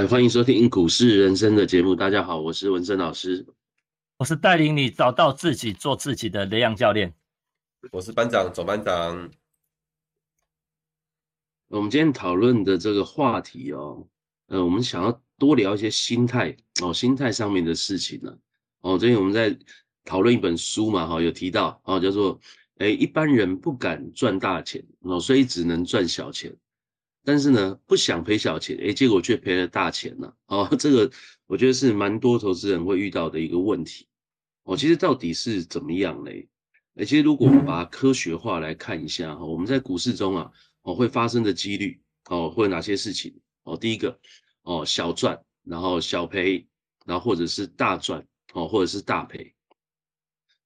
嗨，欢迎收听股市人生的节目。大家好，我是文森老师，我是带领你找到自己、做自己的雷阳教练。我是班长，总班长。我们今天讨论的这个话题哦，呃，我们想要多聊一些心态哦，心态上面的事情呢。哦，最近我们在讨论一本书嘛，哈，有提到哦，叫做哎，一般人不敢赚大钱哦，所以只能赚小钱。但是呢，不想赔小钱，哎，结果却赔了大钱呢。哦，这个我觉得是蛮多投资人会遇到的一个问题。哦，其实到底是怎么样嘞？哎，其实如果我们把它科学化来看一下哈，我们在股市中啊，哦会发生的几率哦，会有哪些事情？哦，第一个哦小赚，然后小赔，然后或者是大赚，哦或者是大赔。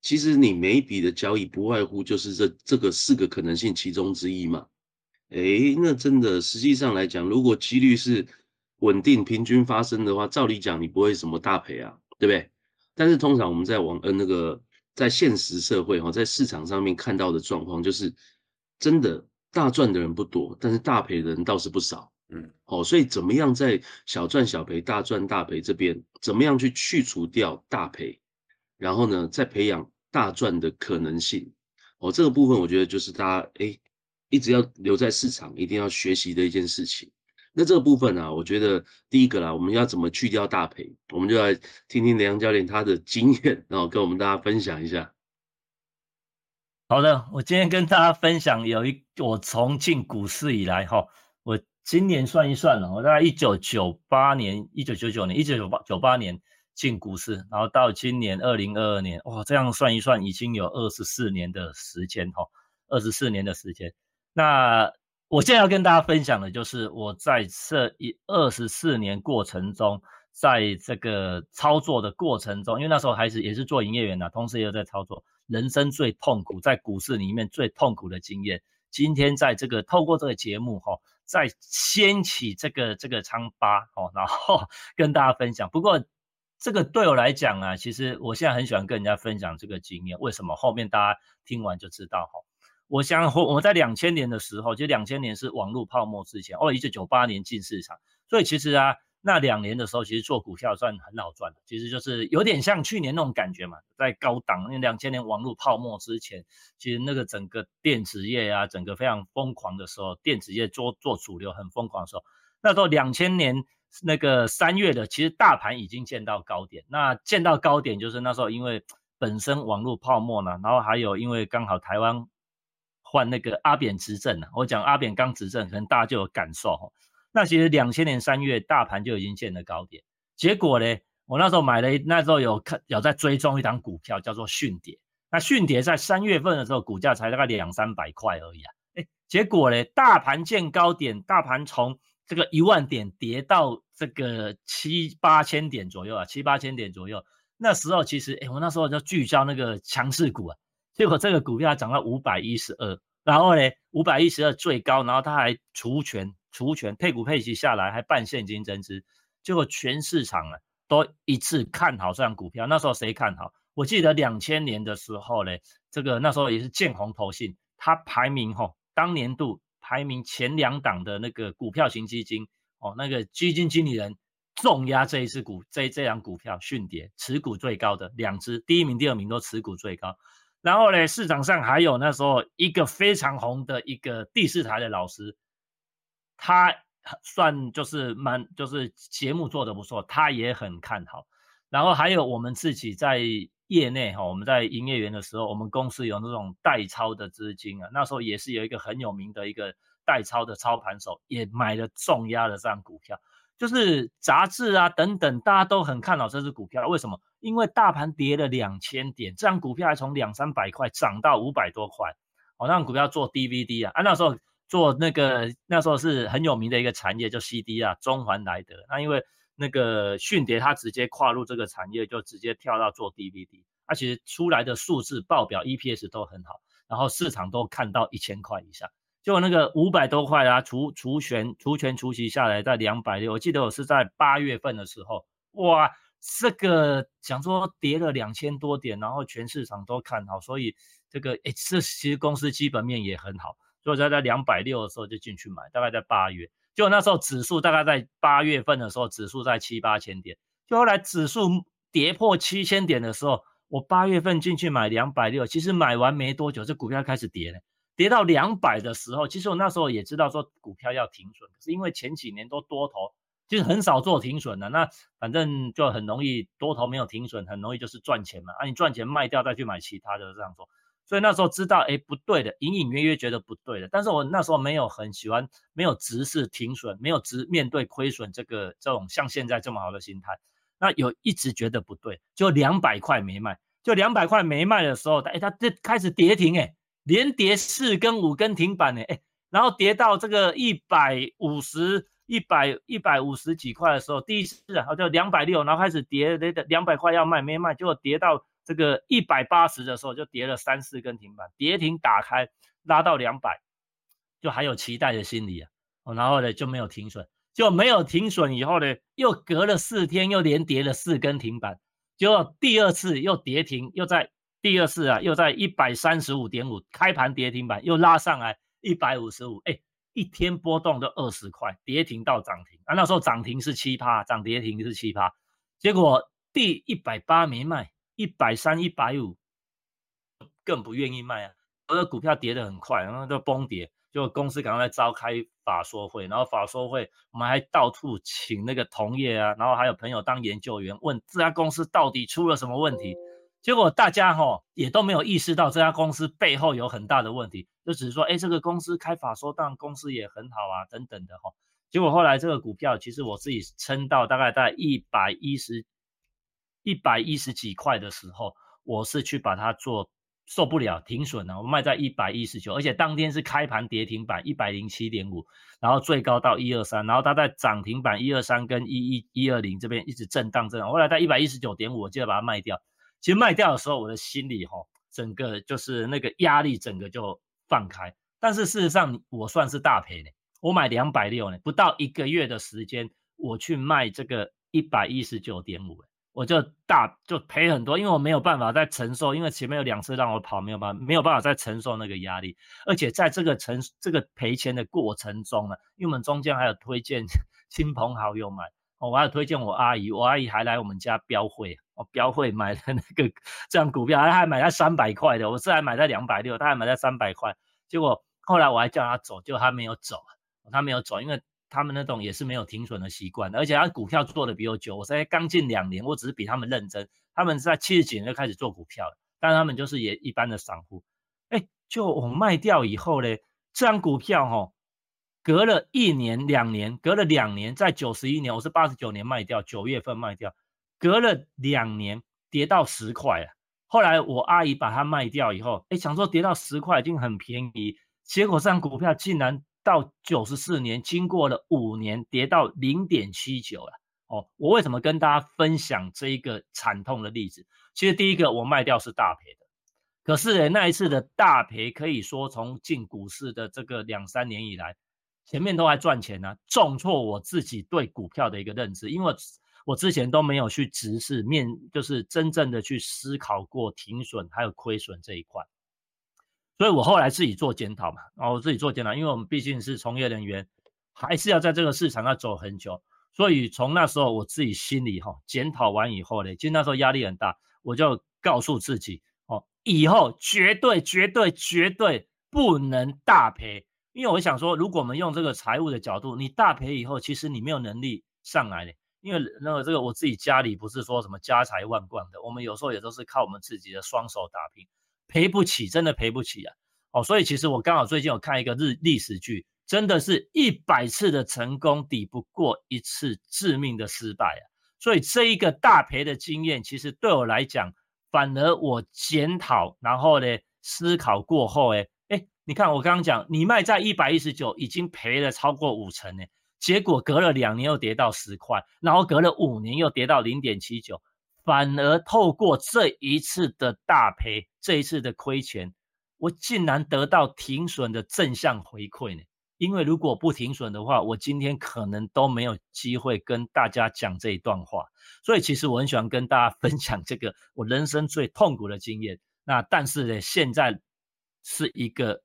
其实你每一笔的交易不外乎就是这这个四个可能性其中之一嘛。哎，那真的，实际上来讲，如果几率是稳定平均发生的话，照理讲你不会什么大赔啊，对不对？但是通常我们在网呃那个在现实社会哈，在市场上面看到的状况就是，真的大赚的人不多，但是大赔的人倒是不少。嗯，哦，所以怎么样在小赚小赔、大赚大赔这边，怎么样去去除掉大赔，然后呢，再培养大赚的可能性？哦，这个部分我觉得就是大家哎。一直要留在市场，一定要学习的一件事情。那这个部分呢，我觉得第一个啦，我们要怎么去掉大赔，我们就来听听梁教练他的经验，然后跟我们大家分享一下。好的，我今天跟大家分享有一我从进股市以来哈，我今年算一算了，我大概一九九八年、一九九九年、一九九八九八年进股市，然后到今年二零二二年，哇，这样算一算已经有二十四年的时间哈，二十四年的时间。那我现在要跟大家分享的就是我在这一二十四年过程中，在这个操作的过程中，因为那时候还是也是做营业员的，同时也有在操作，人生最痛苦在股市里面最痛苦的经验。今天在这个透过这个节目哈，再掀起这个这个疮疤哦，然后 跟大家分享。不过这个对我来讲啊，其实我现在很喜欢跟人家分享这个经验。为什么？后面大家听完就知道哈。我想，我我在两千年的时候，就两千年是网络泡沫之前，哦，一九九八年进市场，所以其实啊，那两年的时候，其实做股票算很好赚的，其实就是有点像去年那种感觉嘛，在高档，因为两千年网络泡沫之前，其实那个整个电子业啊，整个非常疯狂的时候，电子业做做主流很疯狂的时候，那时候两千年那个三月的，其实大盘已经见到高点，那见到高点就是那时候因为本身网络泡沫呢，然后还有因为刚好台湾。换那个阿扁执政啊，我讲阿扁刚执政，可能大家就有感受。那其实两千年三月大盘就已经见了高点，结果呢，我那时候买了，那时候有看有在追踪一档股票叫做迅蝶。那迅蝶在三月份的时候股价才大概两三百块而已啊，哎，结果呢，大盘见高点，大盘从这个一万点跌到这个七八千点左右啊，七八千点左右。那时候其实，哎，我那时候就聚焦那个强势股啊。结果这个股票涨到五百一十二，然后呢，五百一十二最高，然后它还除权除权配股配息下来，还办现金增资，结果全市场啊都一致看好这张股票。那时候谁看好？我记得两千年的时候呢，这个那时候也是建宏投信，它排名吼，当年度排名前两档的那个股票型基金哦，那个基金经理人重压这一次股这这张股票迅跌，持股最高的两只，第一名、第二名都持股最高。然后呢，市场上还有那时候一个非常红的一个第四台的老师，他算就是蛮就是节目做的不错，他也很看好。然后还有我们自己在业内哈，我们在营业员的时候，我们公司有那种代操的资金啊，那时候也是有一个很有名的一个代操的操盘手，也买了重压的这样股票。就是杂志啊等等，大家都很看好这只股票。为什么？因为大盘跌了两千点，这张股票还从两三百块涨到五百多块。哦，那股票做 DVD 啊，啊那时候做那个那时候是很有名的一个产业，叫 CD 啊，中环来德。那因为那个迅蝶，它直接跨入这个产业，就直接跳到做 DVD。而且出来的数字报表 EPS 都很好，然后市场都看到一千块以上。就那个五百多块啊，除除权除权除息下来在两百六，我记得我是在八月份的时候，哇，这个想说跌了两千多点，然后全市场都看好，所以这个诶，这其实公司基本面也很好，所以在在两百六的时候就进去买，大概在八月，就那时候指数大概在八月份的时候，指数在七八千点，就后来指数跌破七千点的时候，我八月份进去买两百六，其实买完没多久，这股票开始跌了，跌到两百的时候，其实我那时候也知道说股票要停损，可是因为前几年都多头，就是很少做停损的，那反正就很容易多头没有停损，很容易就是赚钱嘛，啊，你赚钱卖掉再去买其他的这样做。所以那时候知道，哎，不对的，隐隐约约觉得不对的。但是我那时候没有很喜欢，没有直视停损，没有直面对亏损这个这种像现在这么好的心态。那有一直觉得不对，就两百块没卖，就两百块没卖的时候，哎，它这开始跌停，哎，连跌四根五根停板，哎，然后跌到这个一百五十、一百一百五十几块的时候，第一次啊，就两百六，然后开始跌，跌的两百块要卖没卖，结果跌到。这个一百八十的时候就跌了三四根停板，跌停打开拉到两百，就还有期待的心理啊，然后呢就没有停损，就没有停损以后呢，又隔了四天又连跌了四根停板，结果第二次又跌停，又在第二次啊又在一百三十五点五开盘跌停板又拉上来一百五十五，哎，一天波动就二十块，跌停到涨停啊，那时候涨停是七趴，涨跌停是七趴，结果第一百八没卖。一百三、一百五，更不愿意卖啊！我的股票跌得很快，然后就崩跌，就公司赶快召开法说会，然后法说会我们还到处请那个同业啊，然后还有朋友当研究员，问这家公司到底出了什么问题。结果大家哈也都没有意识到这家公司背后有很大的问题，就只是说，哎，这个公司开法说，当公司也很好啊，等等的哈。结果后来这个股票，其实我自己撑到大概在一百一十。一百一十几块的时候，我是去把它做受不了停损了，我卖在一百一十九，而且当天是开盘跌停板一百零七点五，然后最高到一二三，然后它在涨停板一二三跟一一一二零这边一直震荡震荡，后来在一百一十九点五，我记得把它卖掉。其实卖掉的时候，我的心里哈，整个就是那个压力整个就放开。但是事实上，我算是大赔的，我买两百六呢，不到一个月的时间，我去卖这个一百一十九点五。我就大就赔很多，因为我没有办法再承受，因为前面有两次让我跑，没有办法没有办法再承受那个压力，而且在这个承这个赔钱的过程中呢，因为我们中间还有推荐 亲朋好友买，我还有推荐我阿姨，我阿姨还来我们家标会，哦，标会买的那个这样股票，他还买在三百块的，我是还买在两百六，他还买在三百块，结果后来我还叫他走，结果她没有走，他没有走，因为。他们那种也是没有停损的习惯，而且他股票做的比我久，我才刚进两年，我只是比他们认真。他们在七十几年就开始做股票了，但他们就是也一般的散户。哎，就我卖掉以后嘞，这张股票哈，隔了一年两年，隔了两年，在九十一年，我是八十九年卖掉，九月份卖掉，隔了两年跌到十块了。后来我阿姨把它卖掉以后，哎，想说跌到十块已经很便宜，结果这股票竟然。到九十四年，经过了五年，跌到零点七九了。哦，我为什么跟大家分享这一个惨痛的例子？其实第一个我卖掉是大赔的，可是那一次的大赔，可以说从进股市的这个两三年以来，前面都还赚钱呢，重挫我自己对股票的一个认知，因为我之前都没有去直视面，就是真正的去思考过停损还有亏损这一块。所以我后来自己做检讨嘛，然后我自己做检讨，因为我们毕竟是从业人员，还是要在这个市场要走很久。所以从那时候我自己心里哈检讨完以后呢，其实那时候压力很大，我就告诉自己哦，以后绝对绝对绝对不能大赔，因为我想说，如果我们用这个财务的角度，你大赔以后，其实你没有能力上来的，因为那个这个我自己家里不是说什么家财万贯的，我们有时候也都是靠我们自己的双手打拼。赔不起，真的赔不起啊！哦，所以其实我刚好最近有看一个日历史剧，真的是一百次的成功抵不过一次致命的失败啊！所以这一个大赔的经验，其实对我来讲，反而我检讨，然后呢思考过后，哎哎，你看我刚刚讲，你卖在一百一十九，已经赔了超过五成呢，结果隔了两年又跌到十块，然后隔了五年又跌到零点七九。反而透过这一次的大赔，这一次的亏钱，我竟然得到停损的正向回馈呢？因为如果不停损的话，我今天可能都没有机会跟大家讲这一段话。所以其实我很喜欢跟大家 分享这个我人生最痛苦的经验。那但是呢，现在是一个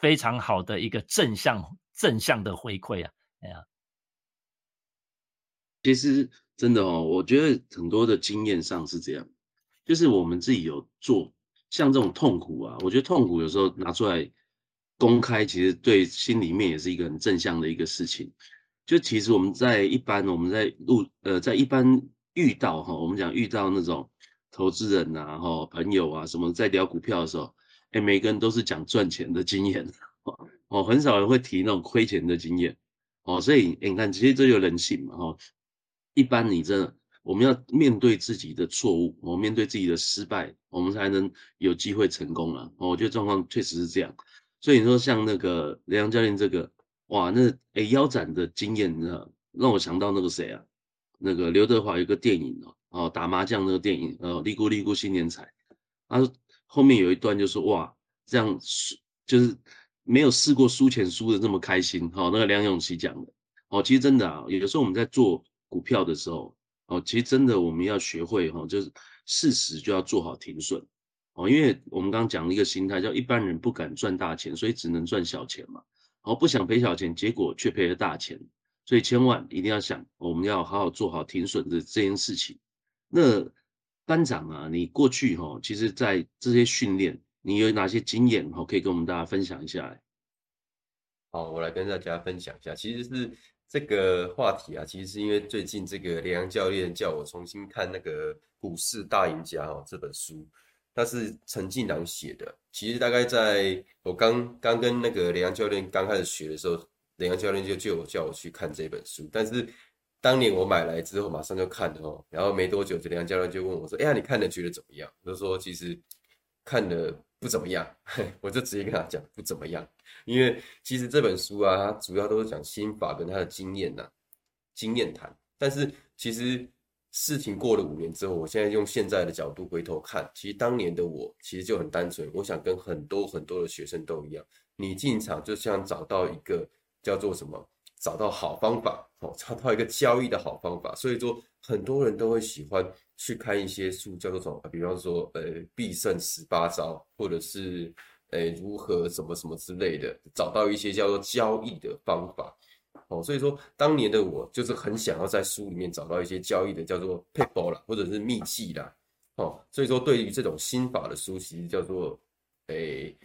非常好的一个正向正向的回馈啊！哎呀，其实真的哦，我觉得很多的经验上是这样，就是我们自己有做，像这种痛苦啊，我觉得痛苦有时候拿出来公开，其实对心里面也是一个很正向的一个事情。就其实我们在一般我们在路呃在一般遇到哈，我们讲遇到那种投资人呐哈朋友啊什么在聊股票的时候，哎每个人都是讲赚钱的经验哦，很少人会提那种亏钱的经验哦，所以你看其实这就人性嘛哈。一般你真的我们要面对自己的错误，我面对自己的失败，我们才能有机会成功啊。我觉得状况确实是这样，所以你说像那个雷洋教练这个。哇，那诶腰斩的经验你知道，让我想到那个谁啊，那个刘德华有个电影哦，哦打麻将那个电影，呃，利咕利咕新年彩，他后面有一段就说哇，这样输就是没有试过输钱输的这么开心，哦，那个梁咏琪讲的，哦，其实真的啊，有的时候我们在做股票的时候，哦，其实真的我们要学会哈，就是适时就要做好停损，哦，因为我们刚刚讲了一个心态，叫一般人不敢赚大钱，所以只能赚小钱嘛。然后不想赔小钱，结果却赔了大钱，所以千万一定要想，我们要好好做好停损的这件事情。那班长啊，你过去哈，其实在这些训练，你有哪些经验哈，可以跟我们大家分享一下？好，我来跟大家分享一下，其实是这个话题啊，其实是因为最近这个梁教练叫我重新看那个《股市大赢家》哦这本书。他是陈近南写的。其实大概在我刚刚跟那个梁教练刚开始学的时候，梁教练就就有叫我去看这本书。但是当年我买来之后，马上就看了哦。然后没多久，这雷洋教练就问我说：“哎呀，你看了觉得怎么样？”我就说：“其实看的不怎么样。”我就直接跟他讲不怎么样，因为其实这本书啊，它主要都是讲心法跟他的经验呐，经验谈。但是其实。事情过了五年之后，我现在用现在的角度回头看，其实当年的我其实就很单纯。我想跟很多很多的学生都一样，你进场就像找到一个叫做什么，找到好方法哦，找到一个交易的好方法。所以说，很多人都会喜欢去看一些书，叫做什么，比方说呃必胜十八招，或者是呃如何什么什么之类的，找到一些叫做交易的方法。哦，所以说当年的我就是很想要在书里面找到一些交易的叫做 paper 啦，或者是秘籍啦。哦，所以说对于这种心法的书，其实叫做，诶，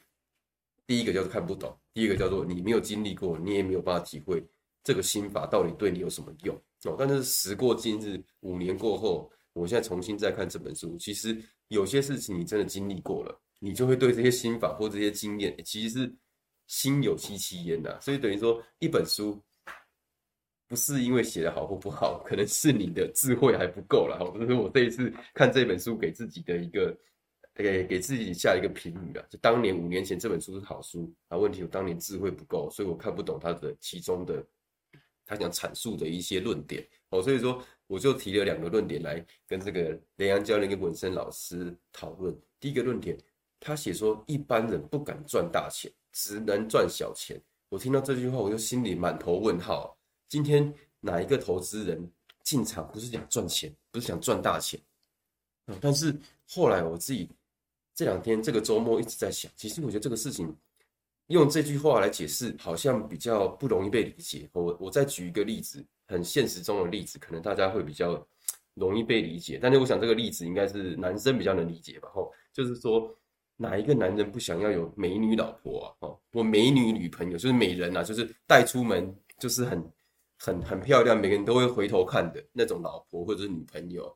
第一个叫做看不懂，第一个叫做你没有经历过，你也没有办法体会这个心法到底对你有什么用。但是时过今日，五年过后，我现在重新再看这本书，其实有些事情你真的经历过了，你就会对这些心法或这些经验，其实是心有戚戚焉呐。所以等于说一本书。不是因为写的好或不好，可能是你的智慧还不够了。这是我这一次看这本书给自己的一个，给给自己下一个评语了。就当年五年前这本书是好书啊，问题我当年智慧不够，所以我看不懂它的其中的他想阐述的一些论点哦。所以说我就提了两个论点来跟这个雷阳教练跟文森老师讨论。第一个论点，他写说一般人不敢赚大钱，只能赚小钱。我听到这句话，我就心里满头问号。今天哪一个投资人进场不是想赚钱，不是想赚大钱但是后来我自己这两天这个周末一直在想，其实我觉得这个事情用这句话来解释，好像比较不容易被理解。我我再举一个例子，很现实中的例子，可能大家会比较容易被理解。但是我想这个例子应该是男生比较能理解吧？吼，就是说哪一个男人不想要有美女老婆啊？哦，我美女女朋友就是美人啊，就是带出门就是很。很很漂亮，每个人都会回头看的那种老婆或者是女朋友。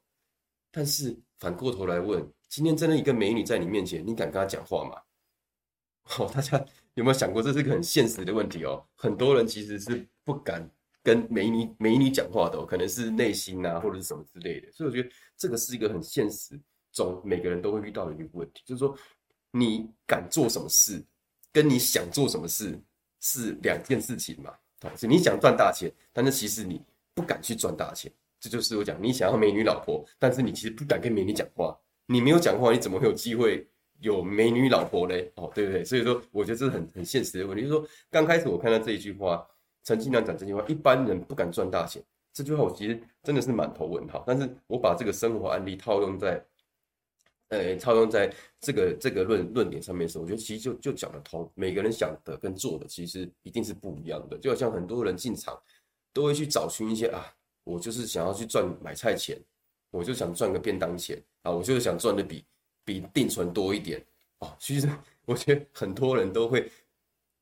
但是反过头来问，今天真的一个美女在你面前，你敢跟她讲话吗？哦，大家有没有想过，这是个很现实的问题哦。很多人其实是不敢跟美女美女讲话的，可能是内心啊，或者是什么之类的。所以我觉得这个是一个很现实中每个人都会遇到的一个问题，就是说你敢做什么事，跟你想做什么事是两件事情嘛。是你想赚大钱，但是其实你不敢去赚大钱，这就是我讲你想要美女老婆，但是你其实不敢跟美女讲话。你没有讲话，你怎么会有机会有美女老婆嘞？哦，对不对？所以说，我觉得这是很很现实的问题。就是说，刚开始我看到这一句话，陈经常讲这句话，一般人不敢赚大钱，这句话我其实真的是满头问号。但是我把这个生活案例套用在。呃，套用在这个这个论论点上面的时候，我觉得其实就就讲得通。每个人想的跟做的其实一定是不一样的。就好像很多人进场都会去找寻一些啊我就是想要去赚买菜钱，我就想赚个便当钱啊，我就是想赚的比比定存多一点哦。其实 我觉得很多人都会，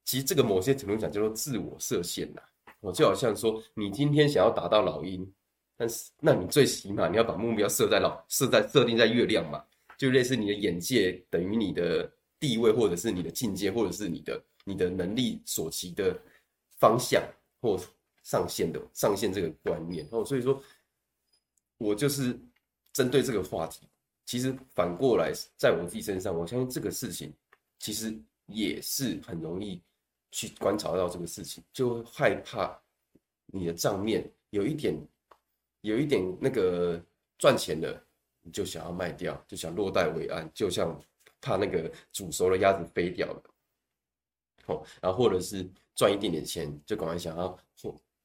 其实这个某些程度讲叫做自我设限呐。我就好像说，你今天想要达到老鹰，但是那你最起码你要把目标设在老设在设定在月亮嘛，就类似你的眼界等于你的地位，或者是你的境界，或者是你的你的能力所及的方向或上限的上限这个观念哦。所以说，我就是针对这个话题，其实反过来在我自己身上，我相信这个事情其实也是很容易。去观察到这个事情，就害怕你的账面有一点有一点那个赚钱的，你就想要卖掉，就想落袋为安，就像怕那个煮熟的鸭子飞掉了，哦，然后或者是赚一点点钱，就赶快想要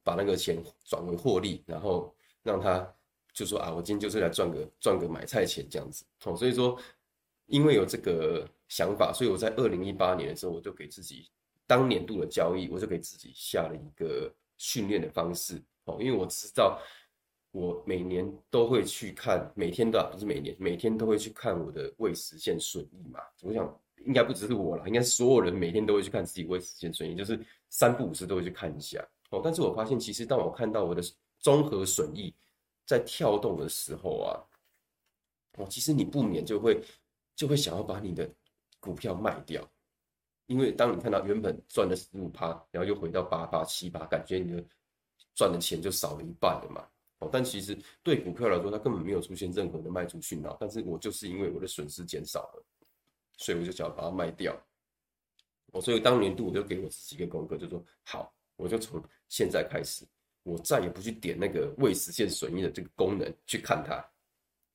把那个钱转为获利，然后让他就说啊，我今天就是来赚个赚个买菜钱这样子，哦，所以说因为有这个想法，所以我在二零一八年的时候，我就给自己。当年度的交易，我就给自己下了一个训练的方式哦，因为我知道我每年都会去看，每天的不是每年，每天都会去看我的未实现损益嘛。我想应该不只是我了，应该所有人每天都会去看自己未实现损益，就是三不五时都会去看一下哦。但是我发现，其实当我看到我的综合损益在跳动的时候啊，哦，其实你不免就会就会想要把你的股票卖掉。因为当你看到原本赚了十五趴，然后又回到八八七八，感觉你的赚的钱就少了一半了嘛。哦，但其实对股票来说，它根本没有出现任何的卖出讯号。但是我就是因为我的损失减少了，所以我就想要把它卖掉。哦，所以当年度我就给我自己一个功课，就说好，我就从现在开始，我再也不去点那个未实现损益的这个功能去看它。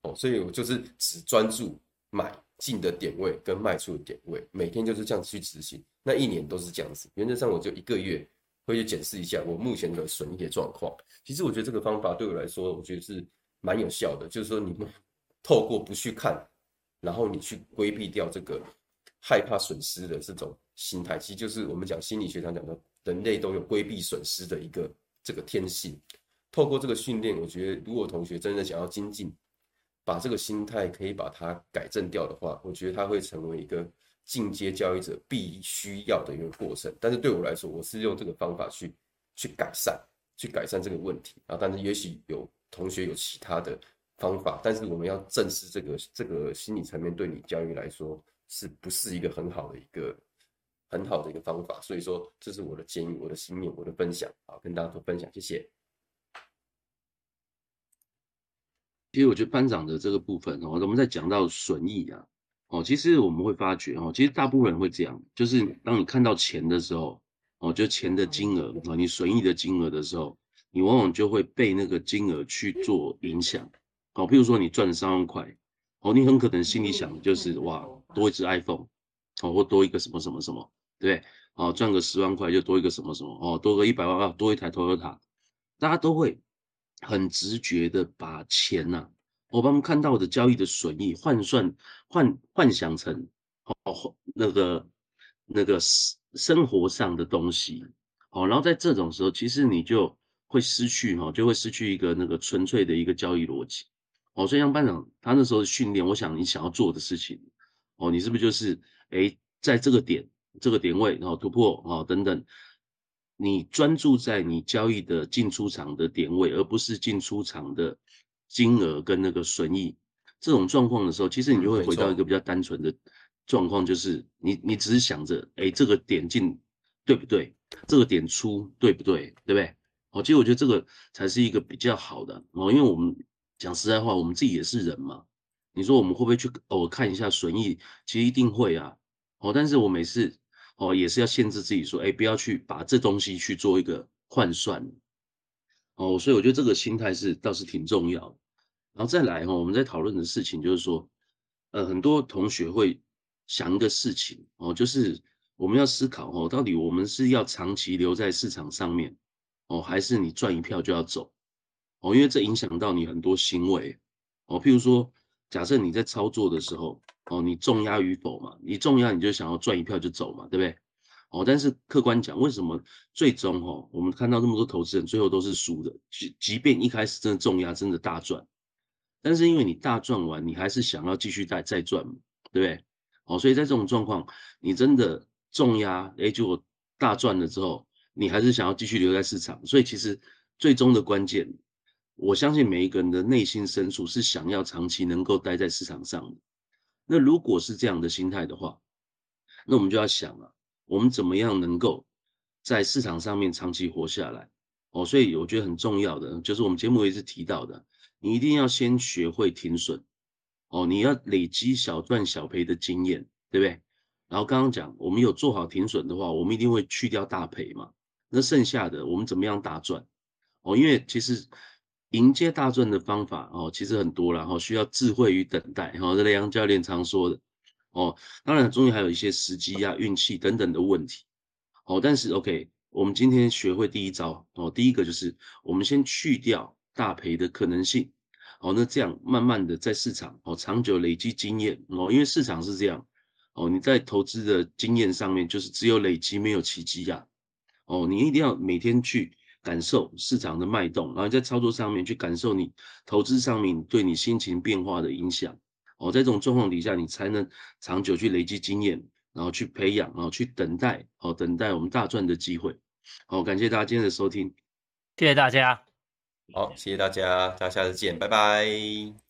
哦，所以我就是只专注买。进的点位跟卖出的点位，每天就是这样去执行，那一年都是这样子。原则上，我就一个月会去检视一下我目前的损益的状况。其实我觉得这个方法对我来说，我觉得是蛮有效的。就是说，你们 透过不去看，然后你去规避掉这个害怕损失的这种心态，其实就是我们讲心理学上讲的，人类都有规避损失的一个这个天性。透过这个训练，我觉得如果同学真的想要精进。把这个心态可以把它改正掉的话，我觉得它会成为一个进阶交易者必须要的一个过程。但是对我来说，我是用这个方法去去改善，去改善这个问题啊。但是也许有同学有其他的方法，但是我们要正视这个这个心理层面对你交易来说是不是一个很好的一个很好的一个方法？所以说，这是我的建议，我的心念，我的分享啊，跟大家做分享，谢谢。其实我觉得班长的这个部分哦，我们在讲到损益啊，哦，其实我们会发觉哦，其实大部分人会这样，就是当你看到钱的时候，哦，就钱的金额啊，你损益的金额的时候，你往往就会被那个金额去做影响。哦，譬如说你赚了三万块，哦，你很可能心里想的就是哇，多一只 iPhone，哦，或多一个什么什么什么，对？哦，赚个十万块就多一个什么什么，哦，多个一百万啊，多一台 Toyota，大家都会。很直觉的把钱呐，我们看到的交易的损益换算幻幻想成哦那个那个生活上的东西，好，然后在这种时候，其实你就会失去哈，就会失去一个那个纯粹的一个交易逻辑，哦，所以像班长他那时候训练，我想你想要做的事情，哦，你是不是就是哎在这个点这个点位然后突破哦等等。你专注在你交易的进出场的点位，而不是进出场的金额跟那个损益这种状况的时候，其实你就会回到一个比较单纯的状况，就是你你只是想着，哎，这个点进对不对？这个点出对不对？对不对？哦，其实我觉得这个才是一个比较好的哦，因为我们讲实在话，我们自己也是人嘛。你说我们会不会去偶尔看一下损益？其实一定会啊。哦，但是我每次。哦，也是要限制自己说，哎，不要去把这东西去做一个换算。哦，所以我觉得这个心态是倒是挺重要的。然后再来哈，我们在讨论的事情就是说，呃，很多同学会想一个事情哦，就是我们要思考哦，到底我们是要长期留在市场上面哦，还是你赚一票就要走哦？因为这影响到你很多行为哦，譬如说，假设你在操作的时候。哦，你重压与否嘛？你重压你就想要赚一票就走嘛，对不对？哦，但是客观讲，为什么最终哦，我们看到那么多投资人最后都是输的？即即便一开始真的重压真的大赚，但是因为你大赚完，你还是想要继续再再赚，对不对？哦，所以在这种状况，你真的重压，哎，就大赚了之后，你还是想要继续留在市场。所以其实最终的关键，我相信每一个人的内心深处是想要长期能够待在市场上的。那如果是这样的心态的话，那我们就要想了。我们怎么样能够在市场上面长期活下来？哦，所以我觉得很重要的就是我们节目一直提到的，你一定要先学会停损，哦，你要累积小赚小赔的经验，对不对？然后刚刚讲，我们有做好停损的话，我们一定会去掉大赔嘛。那剩下的我们怎么样大赚？哦，因为其实迎接大赚的方法哦，其实很多了，哦，需要智慧与等待，哈，这雷阳教练常说的。哦，当然，中间还有一些时机啊、运气等等的问题。哦，但是 OK，我们今天学会第一招哦，第一个就是我们先去掉大赔的可能性。哦，那这样慢慢的在市场哦长久累积经验哦，因为市场是这样哦，你在投资的经验上面就是只有累积没有奇迹呀。哦，你一定要每天去感受市场的脉动，然后在操作上面去感受你投资上面对你心情变化的影响。哦，在这种状况底下，你才能长久去累积经验，然后去培养，然后去等待，哦，等待我们大赚的机会。好，感谢大家今天的收听，谢谢大家。好，谢谢大家，大家下次见，拜拜。